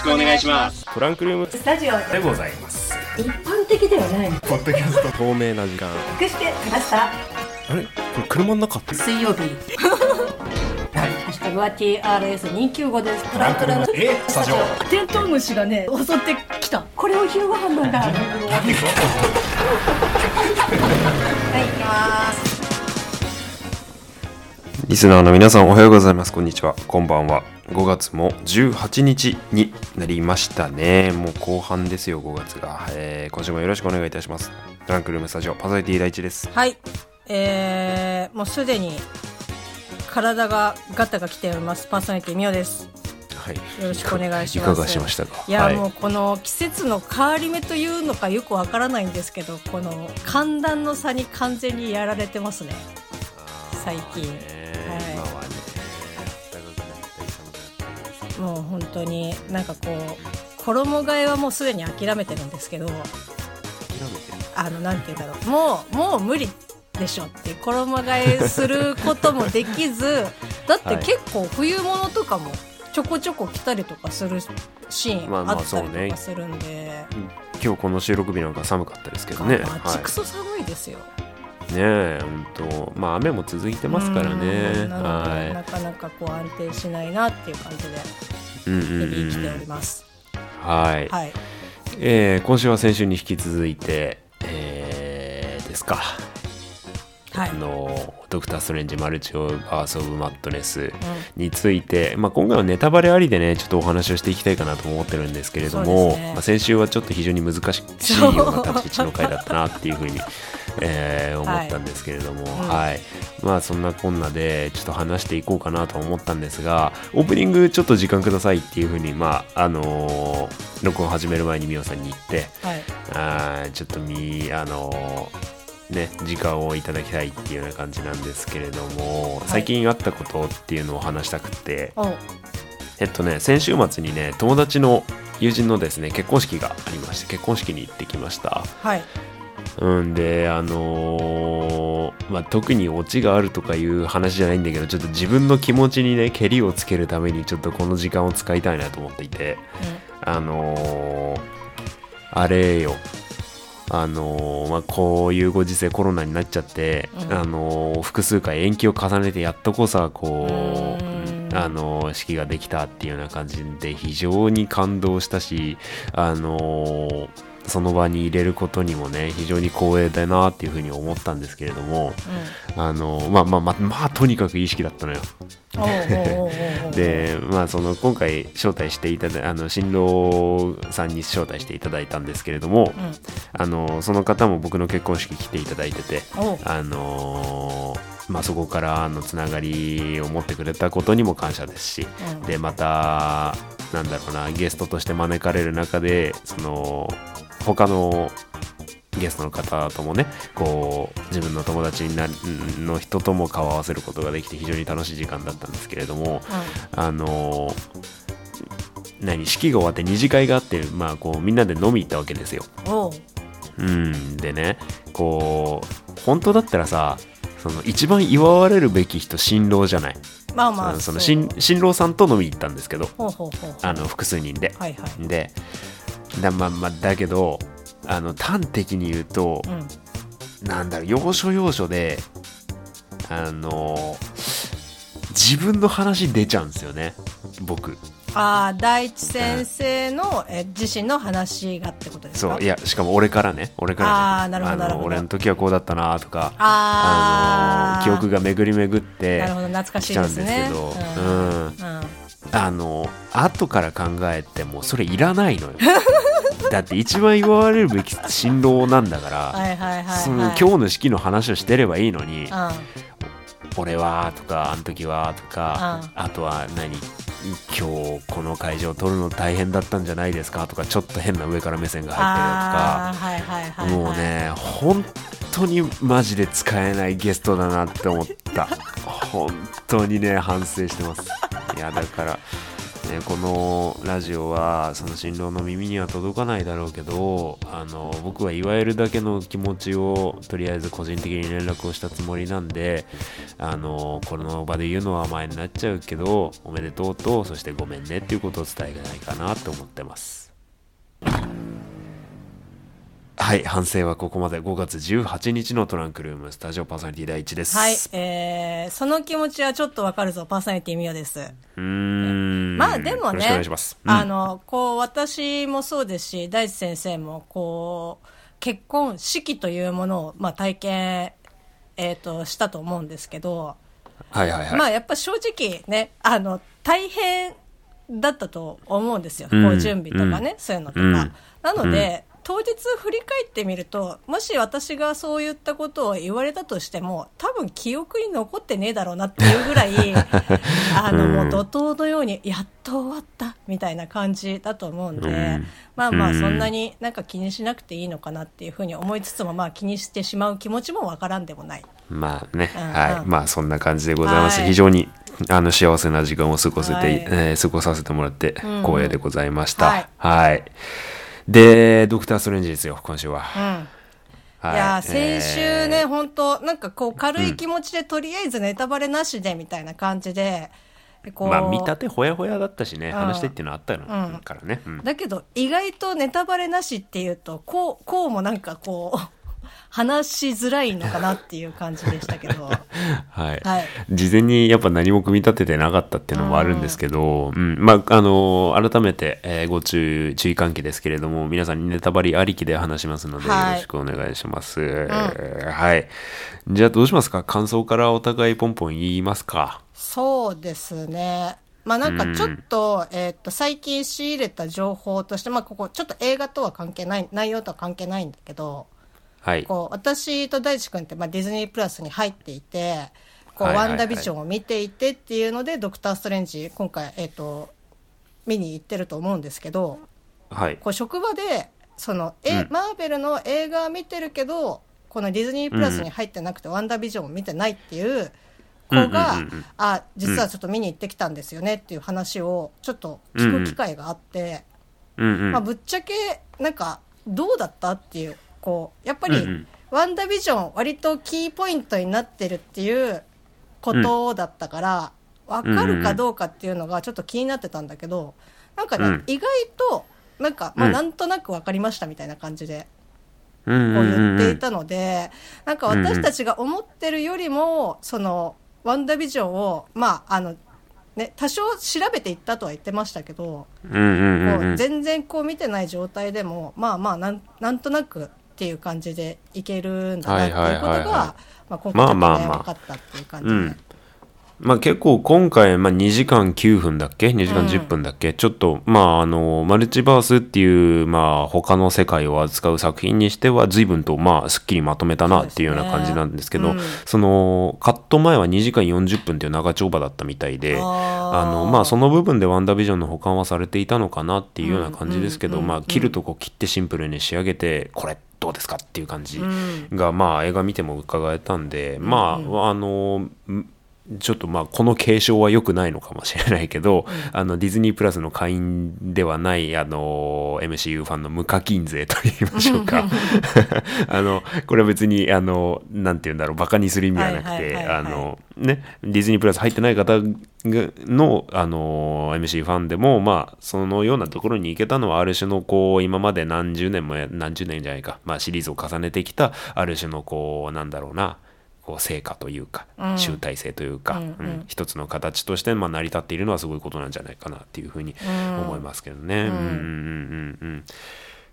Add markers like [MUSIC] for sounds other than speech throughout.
しくお願いします。トランクルーム。スタジオでございます。一般的ではない。ポッドキャスト。透明な時間。隠してきましたあれ？これ車の中？って水曜日。ハッシュタグは TRS295 です。トランクルーム。えスタジオ。テントウムシがね襲ってきた。これを昼ご飯なんだ。はい行きます。リスナーの皆さんおはようございます。こんにちは。こんばんは5月も18日になりましたね。もう後半ですよ5月が、えー今週もよろしくお願いいたします。トランクルームスタジオパーソナリティ第一です。はい。えー、もうすでに体がガタが来ております。パーソナリティみおです。はい。よろしくお願いします。いかがしましたか？いや、はい。もうこの季節の変わり目というのかよくわからないんですけどこの寒暖の差に完全にやられてますね。最近。ねはい。今はねもう本当になんかこう衣替えはもうすでに諦めてるんですけど諦めてるあのなんて言うんだろう。もうもう無理でしょって衣替えすることもできずだってはい。結構冬物とかもちょこちょこ着たりとかするシーンまあまああったりとかするんで、今日この収録日なんか寒かったですけどね。まあ、はちくそ寒いですよ、いねえ本当。まあ雨も続いてますからうねんなので、なはかなかこう安定しないなっていう感じでいうん生きておうんります、はい。はい。えー今週は先週に引き続いて、えーですか、はい。あのドクター・ストレンジ・マルチ・オブ・バース・オブ・マットネスについて、まあ、今回はネタバレありでねちょっとお話をしていきたいかなと思ってるんですけれども、ね。まあ、先週はちょっと非常に難しいよう。な立ち位置の回だったなっていうふうに、えー思ったんですけれども、はい。うんまあそんなこんなでちょっと話していこうかなと思ったんですがオープニングちょっと時間くださいっていうふうにまああのー録音始める前にみおさんに言ってはい。あーちょっとみあのーね時間をいただきたいっていうような感じなんですけれども、い。最近あったことっていうのを話したくておえっとね先週末にね友達の友人のですね結婚式がありまして結婚式に行ってきました。はいうんであのーまあ特にオチがあるとかいう話じゃないんだけどちょっと自分の気持ちにねけりをつけるためにちょっとこの時間を使いたいなと思っていてあのーあれよ。あのーまあ、こういうご時世コロナになっちゃって、うん。あのー複数回延期を重ねてやっとこさこううん。あのー式ができたっていうような感じで非常に感動したしあのーその場に入れることにもね非常に光栄だなっていうふうに思ったんですけれどもあのーまあまあまあまあとにかくいい式だったのよ。[LAUGHS] でまあその今回招待していただあの新郎さんに招待していただいたんですけれども、うん。あのその方も僕の結婚式来ていただいててあのまあそこからのつながりを持ってくれたことにも感謝ですし、うん。でまたなんだろうなゲストとして招かれる中でその他のゲストの方ともねこう自分の友達になの人とも顔を合わせることができて非常に楽しい時間だったんですけれどもあの何式が終わって二次会があってまあこうみんなで飲み行ったわけですよ。うう。うん。でねこう本当だったらさその一番祝われるべき人新郎じゃない、まあまあそのう。新新郎さんと飲みに行ったんですけど複数人で。はいはい。でだ,、まあまあ、だけどあの端的に言うと、うん。なんだろう要所要所であの自分の話出ちゃうんですよね僕。ああ大地先生のえ自身の話がってことですか？そういやしかも俺からね俺からね。あーなるほどなるほど。の俺の時はこうだったなとかあー。の記憶が巡り巡ってなるほど懐かしいですね。ううん。ん。うんあの後から考えてもそれいらないのよ。[LAUGHS] だって一番祝われるべき新郎なんだから、はいはいはいそのはい今日の式の話をしてればいいのにうん「俺は」とか「あの時は」とか、あとは何？今日この会場撮るの大変だったんじゃないですかとかちょっと変な上から目線が入あーはいはいはいはいったりだとかもうね本当にマジで使えないゲストだなって思った。本当にね反省してますいやだからね、このラジオはその新郎の耳には届かないだろうけどあの僕はいわゆるだけの気持ちをとりあえず個人的に連絡をしたつもりなんであのこの場で言うのは前になっちゃうけどおめでとうとそしてごめんねっていうことを伝えないかなと思ってます。はい反省はここまで。5月18日のトランクルームスタジオパーソナリティ第一です。はい、えー、その気持ちはちょっとわかるぞ、パーソナリティミオです。うーん。まあでもねあの、こう、私もそうですし、大地先生も、こう、結婚式というものを、まあ体験、えっ、と、したと思うんですけど、はいはいはい、まあやっぱ正直ね、あの、大変だったと思うんですよ。うん。こう準備とかね、うん。そういうのとか。うん。なので、当日振り返ってみると、もし私がそういったことを言われたとしても、多分記憶に残ってねえだろうなっていうぐらい、[LAUGHS] あの、うんもう怒涛のように、やっと終わった、みたいな感じだと思うんで、うんまあまあ、うんそんなになんか気にしなくていいのかなっていうふうに思いつつも、まあ気にしてしまう気持ちもわからんでもない。まあね、うんうんはい。まあそんな感じでございます。はい非常にあの幸せな時間を過ごせて、はいえー過ごさせてもらってうん光栄でございました。はいはい。で、ドクター・ストレンジですよ、今週は。うん。はいやー先週ね、えー本当なんかこう軽い気持ちで、とりあえずネタバレなしでみたいな感じで、こうまあ見立てほやほやだったしね、ん話したいっていうのはあったの、うんからね。うんだけど意外とネタバレなしっていうと、こう、こうもなんかこう、話しづらいのかなっていう感じでしたけど。[LAUGHS] はい。はい。事前にやっぱ何も組み立ててなかったっていうのもあるんですけど、うん、まあ、あの改めて、えーご注意、注意喚起ですけれども、皆さんにネタバレありきで話しますので、はいよろしくお願いします。はい。じゃあどうしますか？感想からお互いポンポン言いますか？そうですね。まあなんかちょっと、えーっと、最近仕入れた情報として、まあここ、ちょっと映画とは関係ない、内容とは関係ないんだけど、はい。こう私と大地君って、まあ、ディズニープラスに入っていてこう、ワンダービジョンを見ていてっていうのでドクター・ストレンジ今回、えっと見に行ってると思うんですけどはい。こう職場でその、えうんマーベルの映画は見てるけどこのディズニープラスに入ってなくて、ワンダービジョンを見てないっていう子が、うんうんうんうんあ実はちょっと見に行ってきたんですよねっていう話をちょっと聞く機会があって。うんうん。まあ、ぶっちゃけなんかどうだったっていうこうやっぱり、うんうん。ワンダービジョン割とキーポイントになってるっていうことだったから、わかるかどうかっていうのがちょっと気になってたんだけどなんかね、うん。意外となんか、まあ、うん。なんとなく分かりましたみたいな感じでこう言っていたので、なんか私たちが思ってるよりも、その、ワンダービジョンを、まあ、あの、ね、多少調べていったとは言ってましたけど、うんうんうんこううん全然こう見てない状態でも、まあまあなん、なんとなくっていう感じでいけるんだなっていうことはいはいはいまあ今回まあまあまあ分かったっていう感じで。うんまあ結構今回、まあ2時間9分だっけ ?2 時間10分だっけ、ちょっと、まああの、マルチバースっていう、まあ他の世界を扱う作品にしては随分と、まあすっきりまとめたなっていうような感じなんですけど、そうですねその、カット前は2時間40分っていう長丁場だったみたいで、あの、まあその部分でワンダービジョンの保管はされていたのかなっていうような感じですけど、切るとこ切ってシンプルに仕上げて、これどうですかっていう感じうんが、まあ映画見ても伺えたんで、まあ、あの、んちょっとまあこの継承は良くないのかもしれないけど、あのディズニープラスの会員ではないあの MCU ファンの無課金税と言いましょうか。[LAUGHS] あのこれは別にあのなんて言うんだろうバカにする意味はなくてあのねディズニープラス入ってない方がのあの MC ファンでもまあそのようなところに行けたのはある種のこう今まで何十年もや何十年じゃないか、まあ、シリーズを重ねてきたある種のこうなんだろうなこう成果というか、うん。集大成というか、うんうん。うん一つの形としてまあ成り立っているのはすごいことなんじゃないかなっていうふうにうん。思いますけどね。うん。うんうんうん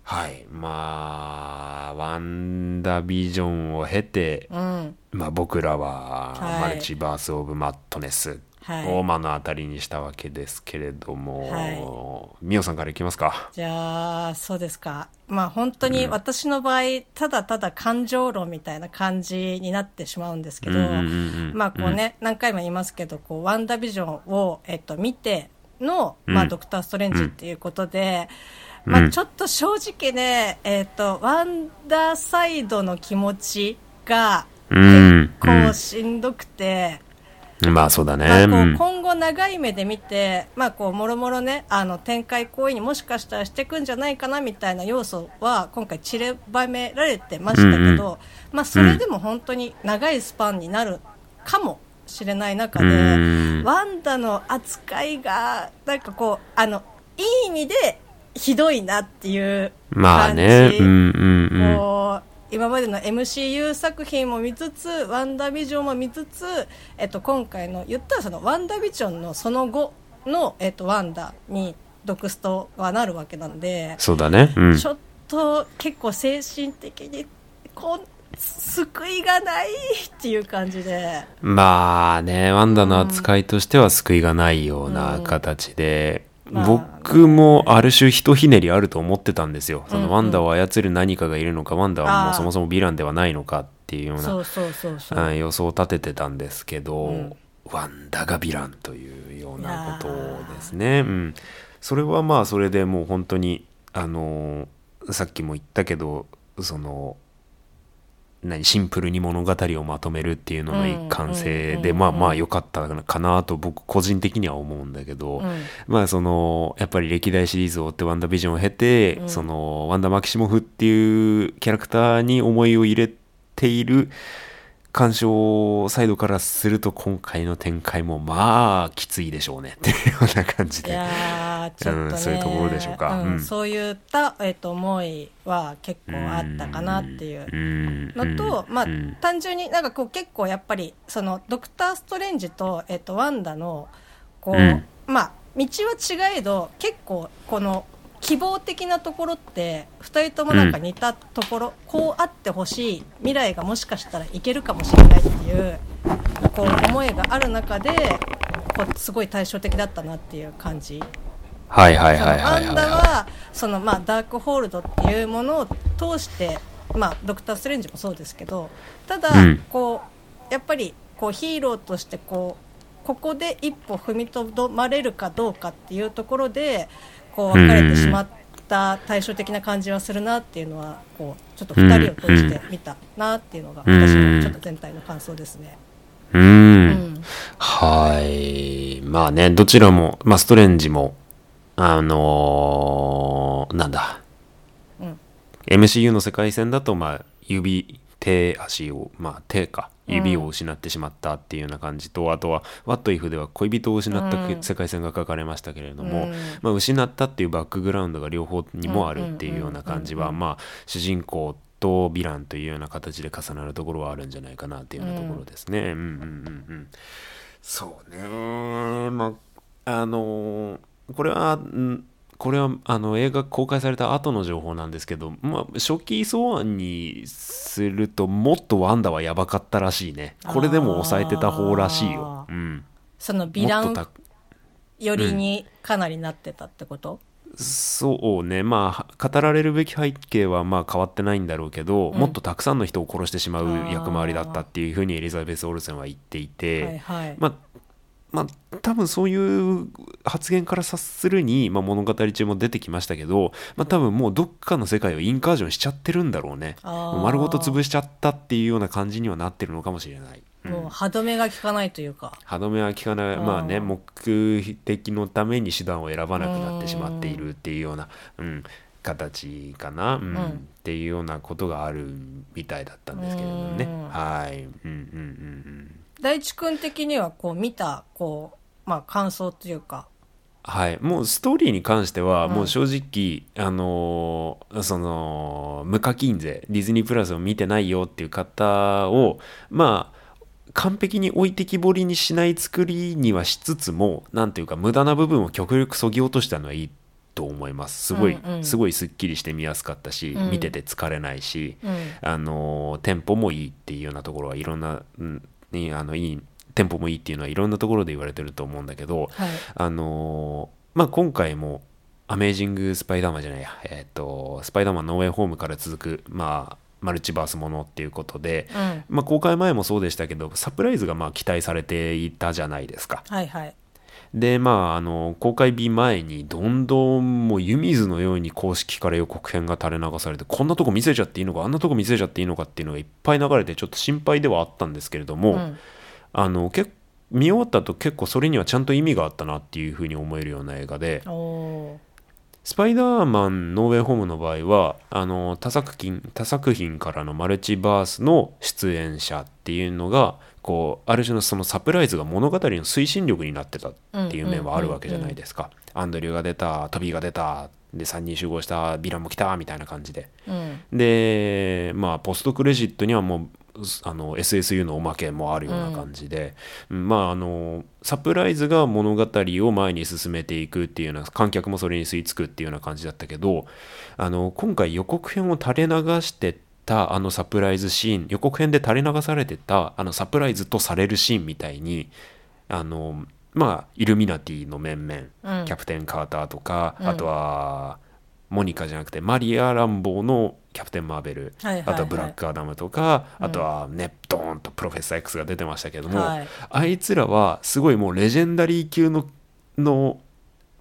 はい。まあワンダービジョンを経て、うん。まあ、僕らははい。マルチバース・オブ・マットネスはいを目の当たりにしたわけですけれども、はミオさんからいきますか。じゃあ、そうですか。まあ本当に私の場合、ただただ感情論みたいな感じになってしまうんですけど、うんうんうんうんまあこうね、何回も言いますけど、こう、ワンダービジョンを、えっと、見ての、まあうんドクター・ストレンジっていうことで、うん。まあちょっと正直ね、えっと、ワンダーサイドの気持ちが、うん。こうしんどくて、まあそうだね。まあ、こううん今後長い目で見て、まあ、こうもろもろねあの展開行為にもしかしたらしていくんじゃないかなみたいな要素は今回散りばめられてましたけど、うんうまあ、それでも本当に長いスパンになるかもしれない中で、うんワンダの扱いがなんかこうあのいい意味でひどいなっていうまあ感じ、ね。うんうんうん。今までの MCU 作品も見つつワンダービジョンも見つつ、えっと、今回の言ったらそのワンダービジョンのその後の、えっと、ワンダにドクストはなるわけなんで、そうだね。うん。ちょっと結構精神的にこう救いがないっていう感じでまあね、ワンダの扱いとしては救いがないような形で、まあ。僕もある種ひとひねりあると思ってたんですよ。そのワンダを操る何かがいるのか、ワンダはもうそもそもヴィランではないのかっていうような予想を立ててたんですけど、うん。ワンダがヴィランというようなことですね。うん、それはまあそれでもう本当にあのーさっきも言ったけどその何シンプルに物語をまとめるっていうのの一貫性で、うんまあまあ良かったかなと僕個人的には思うんだけど、うん。まあそのやっぱり歴代シリーズを追ってワンダービジョンを経て、うん。そのワンダ・マキシモフっていうキャラクターに思いを入れている鑑賞サイドからすると今回の展開もまあきついでしょうねっていうような感じいで。ちょっとね、うんそういうところでしょうか。んうん。そういった、えっと思いは結構あったかなっていう。うんのと、まあうん。単純になんかこう結構やっぱりそのドクター・ストレンジと,、えっとワンダのこう、うん。まあ道は違えど結構この希望的なところって2人ともなんか似たところ、こうあってほしい未来がもしかしたらいけるかもしれないっていうこう思いがある中でこうすごい対照的だったなっていう感じ。はいはいはいそのワンダはいははその、まあ、ダークホールドっていうものを通して、まあ、ドクター・ストレンジもそうですけどただ、うんこうやっぱりこうヒーローとしてこうここで一歩踏みとどまれるかどうかっていうところでこう分かれてしまった対照的な感じはするなっていうのはこうちょっと2人を通して見たなっていうのがうん私のちょっと全体の感想ですね。い。う。うんんはい。まあね、どちらも、まあストレンジも、あのーなんだ。うん MCU の世界線だと、まあ、指、手、足を、まあ、手か、指を失ってしまったっていうような感じと、あとは、What If では恋人を失ったうん世界線が書かれましたけれども、うんまあ、失ったっていうバックグラウンドが両方にもあるっていうような感じは、うんうんうんまあ、主人公とヴィランというような形で重なるところはあるんじゃないかなっていうようなところですね。うんうんうんうん。そうね。まあ、あのーこれは、んこれはあの映画公開された後の情報なんですけど、まあ、初期草案にするともっとワンダはやばかったらしいね。これでも抑えてた方らしいよ、うん、そのヴィランもっとた寄りにかなりなってたってこと、そうね。まあ語られるべき背景はまあ変わってないんだろうけど、うん。もっとたくさんの人を殺してしまう役回りだったっていうふうにエリザベス・オルセンは言っていて、はいはい、まあまあ多分そういう発言から察するに、まあ、物語中も出てきましたけど、まあ、多分もうどっかの世界をインカージョンしちゃってるんだろうね。丸ごと潰しちゃったっていうような感じにはなってるのかもしれない、うん。もう歯止めが効かないというか。歯止めは効かない、うんまあね目的のために手段を選ばなくなってしまっているっていうような、うん、形かな、うん。うん。っていうようなことがあるみたいだったんですけれどもね、うん。はい。うんうんうんうん大地君的にはこう見たこう、まあ、感想というか。はい、もうストーリーに関しては、うん。もう正直、あのーその無課金税ディズニープラスを見てないよっていう方をまあ完璧に置いてきぼりにしない作りにはしつつもなんていうか無駄な部分を極力そぎ落としたのはいいと思います。すごい、うんうん。すごいすっきりして見やすかったし、うん。見てて疲れないし、うん。あのーテンポもいいっていうようなところはいろんな、うん、いいあのいいテンポもいいっていうのはいろんなところで言われてると思うんだけど、はい。あのーまあ今回もアメージング・スパイダーマンじゃないや、えっ、と、スパイダーマンノーウェイホームから続く、まあ、マルチバースものっていうことで、うん。まあ公開前もそうでしたけど、サプライズがまあ期待されていたじゃないですか。はいはい。で、まあ、あの、公開日前にどんどんもう湯水のように公式から予告編が垂れ流されて、こんなとこ見せちゃっていいのか、あんなとこ見せちゃっていいのかっていうのがいっぱい流れてちょっと心配ではあったんですけれども、うん。あの結見終わった後結構それにはちゃんと意味があったなっていうふうに思えるような映画でスパイダーマンノーウェイホームの場合はあの他作品他作品からのマルチバースの出演者っていうのがこうある種のそのサプライズが物語の推進力になってたっていう面はあるわけじゃないですか。アンドリューが出たトビーが出たで3人集合したヴィランも来たみたいな感じで。うんでまあポストクレジットにはもうあの SSU のおまけもあるような感じで、うん。まああのサプライズが物語を前に進めていくっていうような観客もそれに吸い付くっていうような感じだったけどあの今回予告編を垂れ流してたあのサプライズシーン予告編で垂れ流されてたあのサプライズとされるシーンみたいにあのまあイルミナティの面々、うん。キャプテン・カーターとか、うん。あとはモニカじゃなくてマリア・ランボーのキャプテン・マーベル、はいはいはい。あとはブラック・アダムとか、あとはねドーンとプロフェッサー X が出てましたけども、はい。あいつらはすごいもうレジェンダリー級のの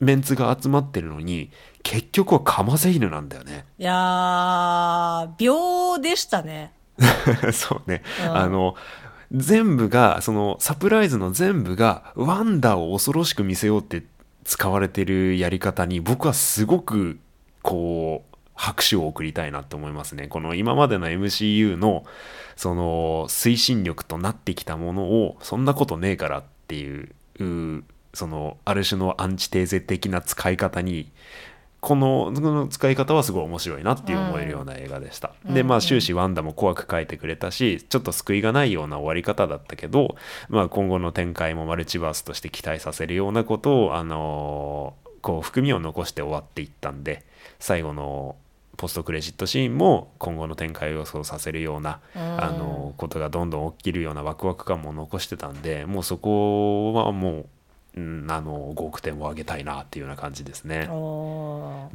メンツが集まってるのに結局はカマゼイヌなんだよね。いやー秒でしたね。[LAUGHS] そうね、うん。あの全部がそのサプライズの全部がワンダーを恐ろしく見せようって使われてるやり方に僕はすごくこう拍手を送りたいなと思いますね。この今までの MCU のその推進力となってきたものをそんなことねえからっていううそのある種のアンチテーゼ的な使い方にこのこの使い方はすごい面白いなっていう思えるような映画でした。でまあ終始ワンダも怖く書いてくれたしちょっと救いがないような終わり方だったけど、まあ、今後の展開もマルチバースとして期待させるようなことを、あのーこう含みを残して終わっていったんで最後のポストクレジットシーンも今後の展開を予想させるような、うんあのーことがどんどん起きるようなワクワク感も残してたんでもうそこはもう、うん、あの5億点を上げたいなっていうような感じですね。う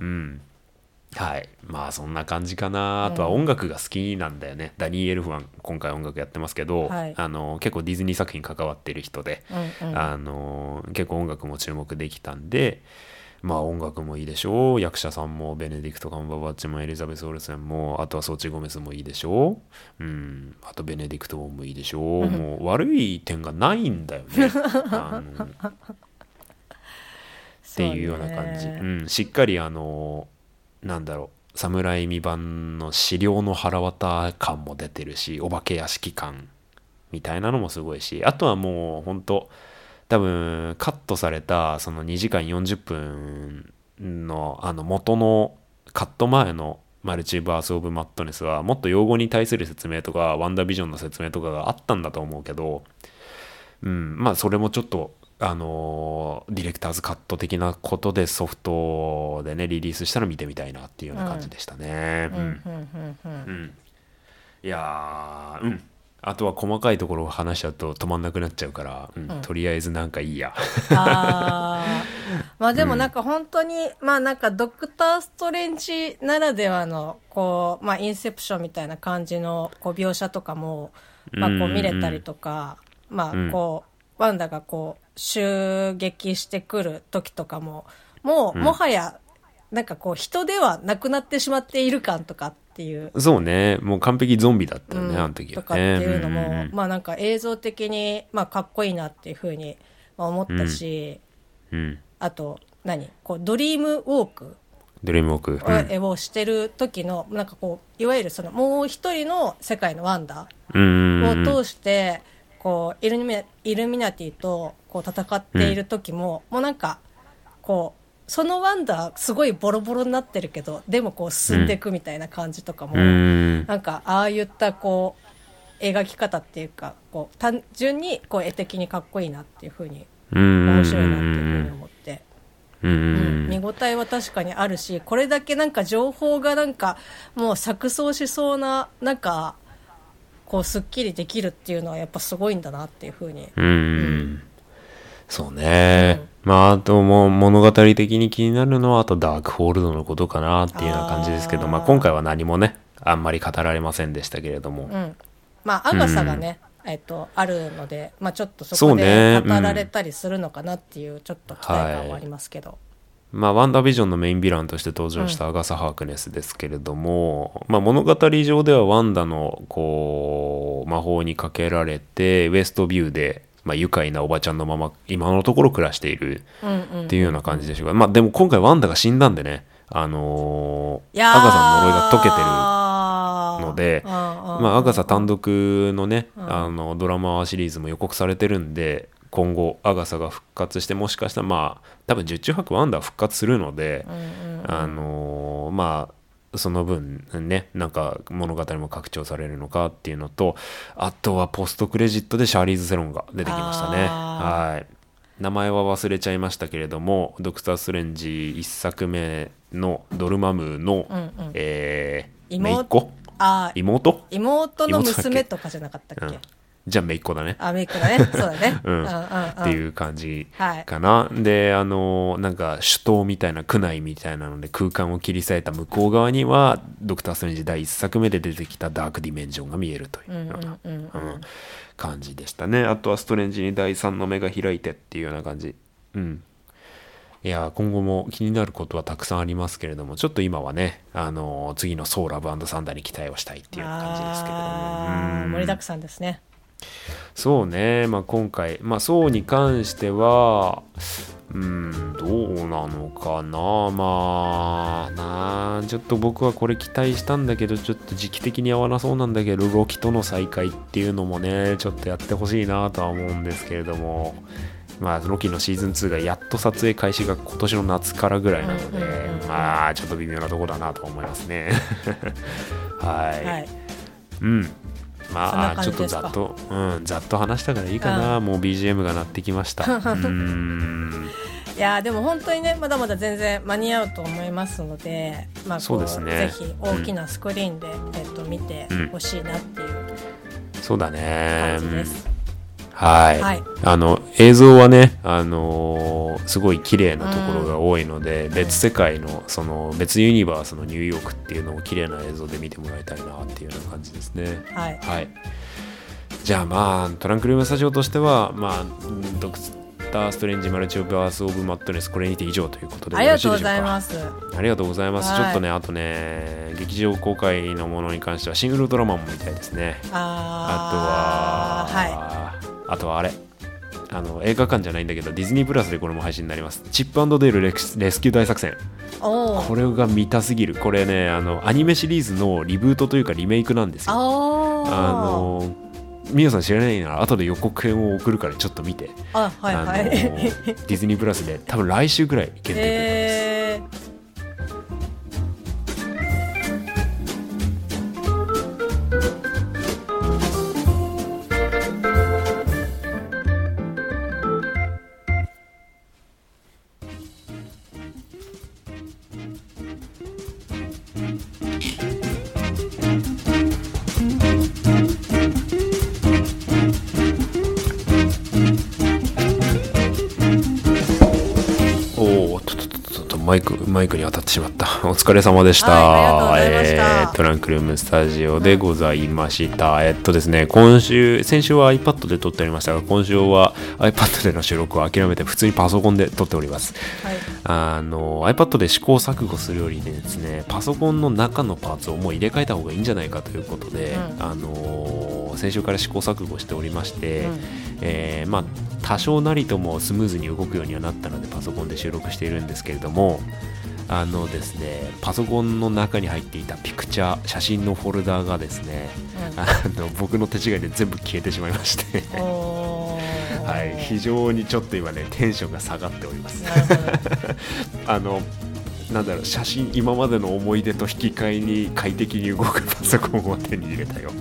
ん。はい。まあそんな感じかな。あとは音楽が好きなんだよね。ダニー・エルフワン、今回音楽やってますけど、はいあの結構ディズニー作品関わってる人で、うんうんあの結構音楽も注目できたんで、まあ音楽もいいでしょう。役者さんもベネディクト・カンバーバッチもエリザベス・オルセンも、あとはソチ・ゴメスもいいでしょう。うん。あとベネディクトもいいでしょう。もう悪い点がないんだよね。[LAUGHS] あのっていうような感じ、そうねうん、しっかりあのなんだろう侍未版の資料の腹渡感も出てるしお化け屋敷感みたいなのもすごいしあとはもう本当多分カットされたその2時間40分のあの元のカット前のマルチバース・オブ・マットネスはもっと用語に対する説明とかワンダービジョンの説明とかがあったんだと思うけどうん、まあそれもちょっとあのーディレクターズカット的なことでソフトでねリリースしたら見てみたいなっていうような感じでしたね。うんうんうんうん。うん。うん。いやーうんあとは細かいところを話しちゃうと止まんなくなっちゃうから、うんとりあえずなんかいいや。あー。まあでもなんか本当に、まあなんかドクター・ストレンジならではの、こう、まあインセプションみたいな感じのこう描写とかも、まあこう見れたりとか、まあこう、ワンダがこう、襲撃してくる時とかも、もう、もはや、なんかこう人ではなくなってしまっている感とかっていう。そうね。もう完璧ゾンビだったよね、あの時はね。とかっていうのも、んんまあなんか映像的に、まあかっこいいなっていうふうにまあ思ったし、うん。あと何？こうドリームウォークドリームウォーク。うん。を,、をしてる時のなんかこういわゆるそのもう一人の世界のワンダうんうんうんーを通して、こうイルミナイルミナティとこう戦っている時も、もうなんかこうそのワンダーすごいボロボロになってるけどでもこう進んでいくみたいな感じとかも、うん。なんかああいったこう描き方っていうかこう単純にこう絵的にかっこいいなっていうふうにうん面白いなっていうふうに思って、うん見応えは確かにあるしこれだけなんか情報がなんかもう錯綜しそうななんかこうすっきりできるっていうのはやっぱすごいんだなっていうふうに。うんうんそうね、まああともう物語的に気になるのはあとダークホールドのことかなっていうような感じですけどあー。まあ今回は何もねあんまり語られませんでしたけれども、うん。まあアガサがね、えっとあるので、まあ、ちょっとそこでね。語られたりするのかなっていうちょっと期待感はありますけど、まあ、ワンダービジョンのメインヴィランとして登場したアガサ・ハークネスですけれども、まあ、物語上ではワンダのこう魔法にかけられてウエストビューでまあ、愉快なおばちゃんのまま今のところ暮らしているっていうような感じでしょうか、まあでも今回ワンダが死んだんでね。あのーアガサの呪いが解けてるのでまあ、アガサ単独のね、うん。あのドラマシリーズも予告されてるんで今後アガサが復活してもしかしたらまあ多分十中八九ワンダは復活するので、あのーまあその分ねなんか物語も拡張されるのかっていうのとあとはポストクレジットでシャーリーズ・セロンが出てきましたね。あはい。名前は忘れちゃいましたけれどもドクター・ストレンジ1作目のドルマムーの、うんうん。えー、妹？妹？妹の娘とかじゃなかったっけ、うんじゃあ姪っ子だね。あメイクだね。そうだね。[LAUGHS] うん。っていう感じはい。かな、であのなんか首都みたいな区内みたいなので空間を切り裂いた向こう側にはドクター・ストレンジ第1作目で出てきたダークディメンジョンが見えるといううんような、うん。感じでしたね。あとはストレンジに第3の目が開いてっていうような感じ。うん。いや今後も気になることはたくさんありますけれどもちょっと今はねあの次のソーラブサンダーに期待をしたいっていう感じですけれども。盛りだくさんですねそうね、まあ、今回、まあ、そうに関しては、うん、どうなのかな、まあ、なあちょっと僕はこれ期待したんだけど、ちょっと時期的に合わなそうなんだけど、ロキとの再会っていうのもね、ちょっとやってほしいなとは思うんですけれども、まあ、ロキのシーズン2がやっと撮影開始が今年の夏からぐらいなので、まあ、ちょっと微妙なところだなと思いますね。[LAUGHS] はい。はいうん。まなあちょっとざっと、うん、ざっと話したからいいかな、もう BGM が鳴ってきました。[LAUGHS] いやーでも本当にねまだまだ全然間に合うと思いますので、まあ、こそうですね。ぜひ大きなスクリーンで、えっと見てほしいなっていうそうだね。感。じです。はい、はい。あの映像はね、あのーすごい綺麗なところが多いので、別世界のその別ユニバースのニューヨークっていうのを綺麗な映像で見てもらいたいなっていうような感じですね。はい。はい。じゃあまあトランクルームスタジオとしてはまあうんドクター・ストレンジ・マルチ・オブ・アース・オブ・マットネスこれにて以上ということでありがとうございすます。ありがとうございます、はい。ちょっとねあとね劇場公開のものに関してはシングルドラマも見たいですね。あとあーはい。は、あとはあれ。あの映画館じゃないんだけどディズニープラスでこれも配信になります。チップデールレクスレスキュー大作戦。これが見たすぎる。これねあのアニメシリーズのリブートというかリメイクなんですよ。あのみやさん知らないなら後で予告編を送るからちょっと見て、あはいはい。ディズニープラスで多分来週ぐらい限定公開です、えお当たってしまった。お疲れ様でした、はいえートランクルームスタジオでございました、えっとですね今週先週は iPad で撮っておりましたが今週は iPad での収録を諦めて普通にパソコンで撮っております。ーはい。あの iPad で試行錯誤するよりですねパソコンの中のパーツをもう入れ替えた方がいいんじゃないかということで、うん。あの先週から試行錯誤しておりまして、うん。えーまあ多少なりともスムーズに動くようにはなったのでパソコンで収録しているんですけれどもあのですねパソコンの中に入っていたピクチャー写真のフォルダーがですねあの僕の手違いで全部消えてしまいまして。はい、非常にちょっと今ねテンションが下がっております。[LAUGHS] あのなんだろう写真今までの思い出と引き換えに快適に動くパソコンを手に入れたよ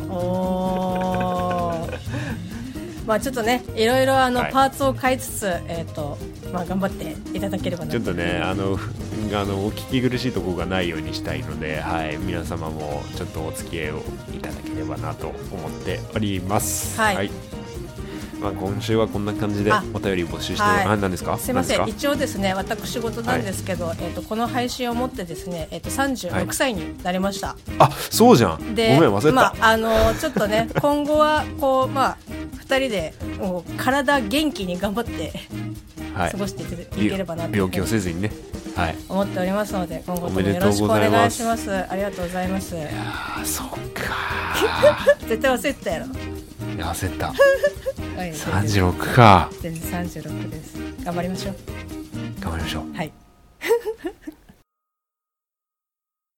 まあちょっとねいろいろあの、はい。パーツを買いつつえっ、とまあ頑張っていただければな。ちょっとねあのふ [LAUGHS] あのお聞き苦しいところがないようにしたいので、はい、皆様もちょっとお付き合いをいただければなと思っております。はい。まあ、今週はこんな感じであお便り募集して、はい。あ何ですか？すいません。一応ですね私事なんですけど、えっ、とこの配信をもってですねえっ、とはい36歳になりました、かあそうじゃん。でごめん忘れた、まああのちょっとね今後はこうまあ二人でもう体元気に頑張ってはい。過ごしていければなと病気をせずにね。はい。思っておりますので今後ともよろしくお願いします。ありがとうございます。あーそっか [LAUGHS] 絶対忘れてたやろ。ー焦った。はい。全然36か。全然36です。頑張りましょう。頑張りましょう。はい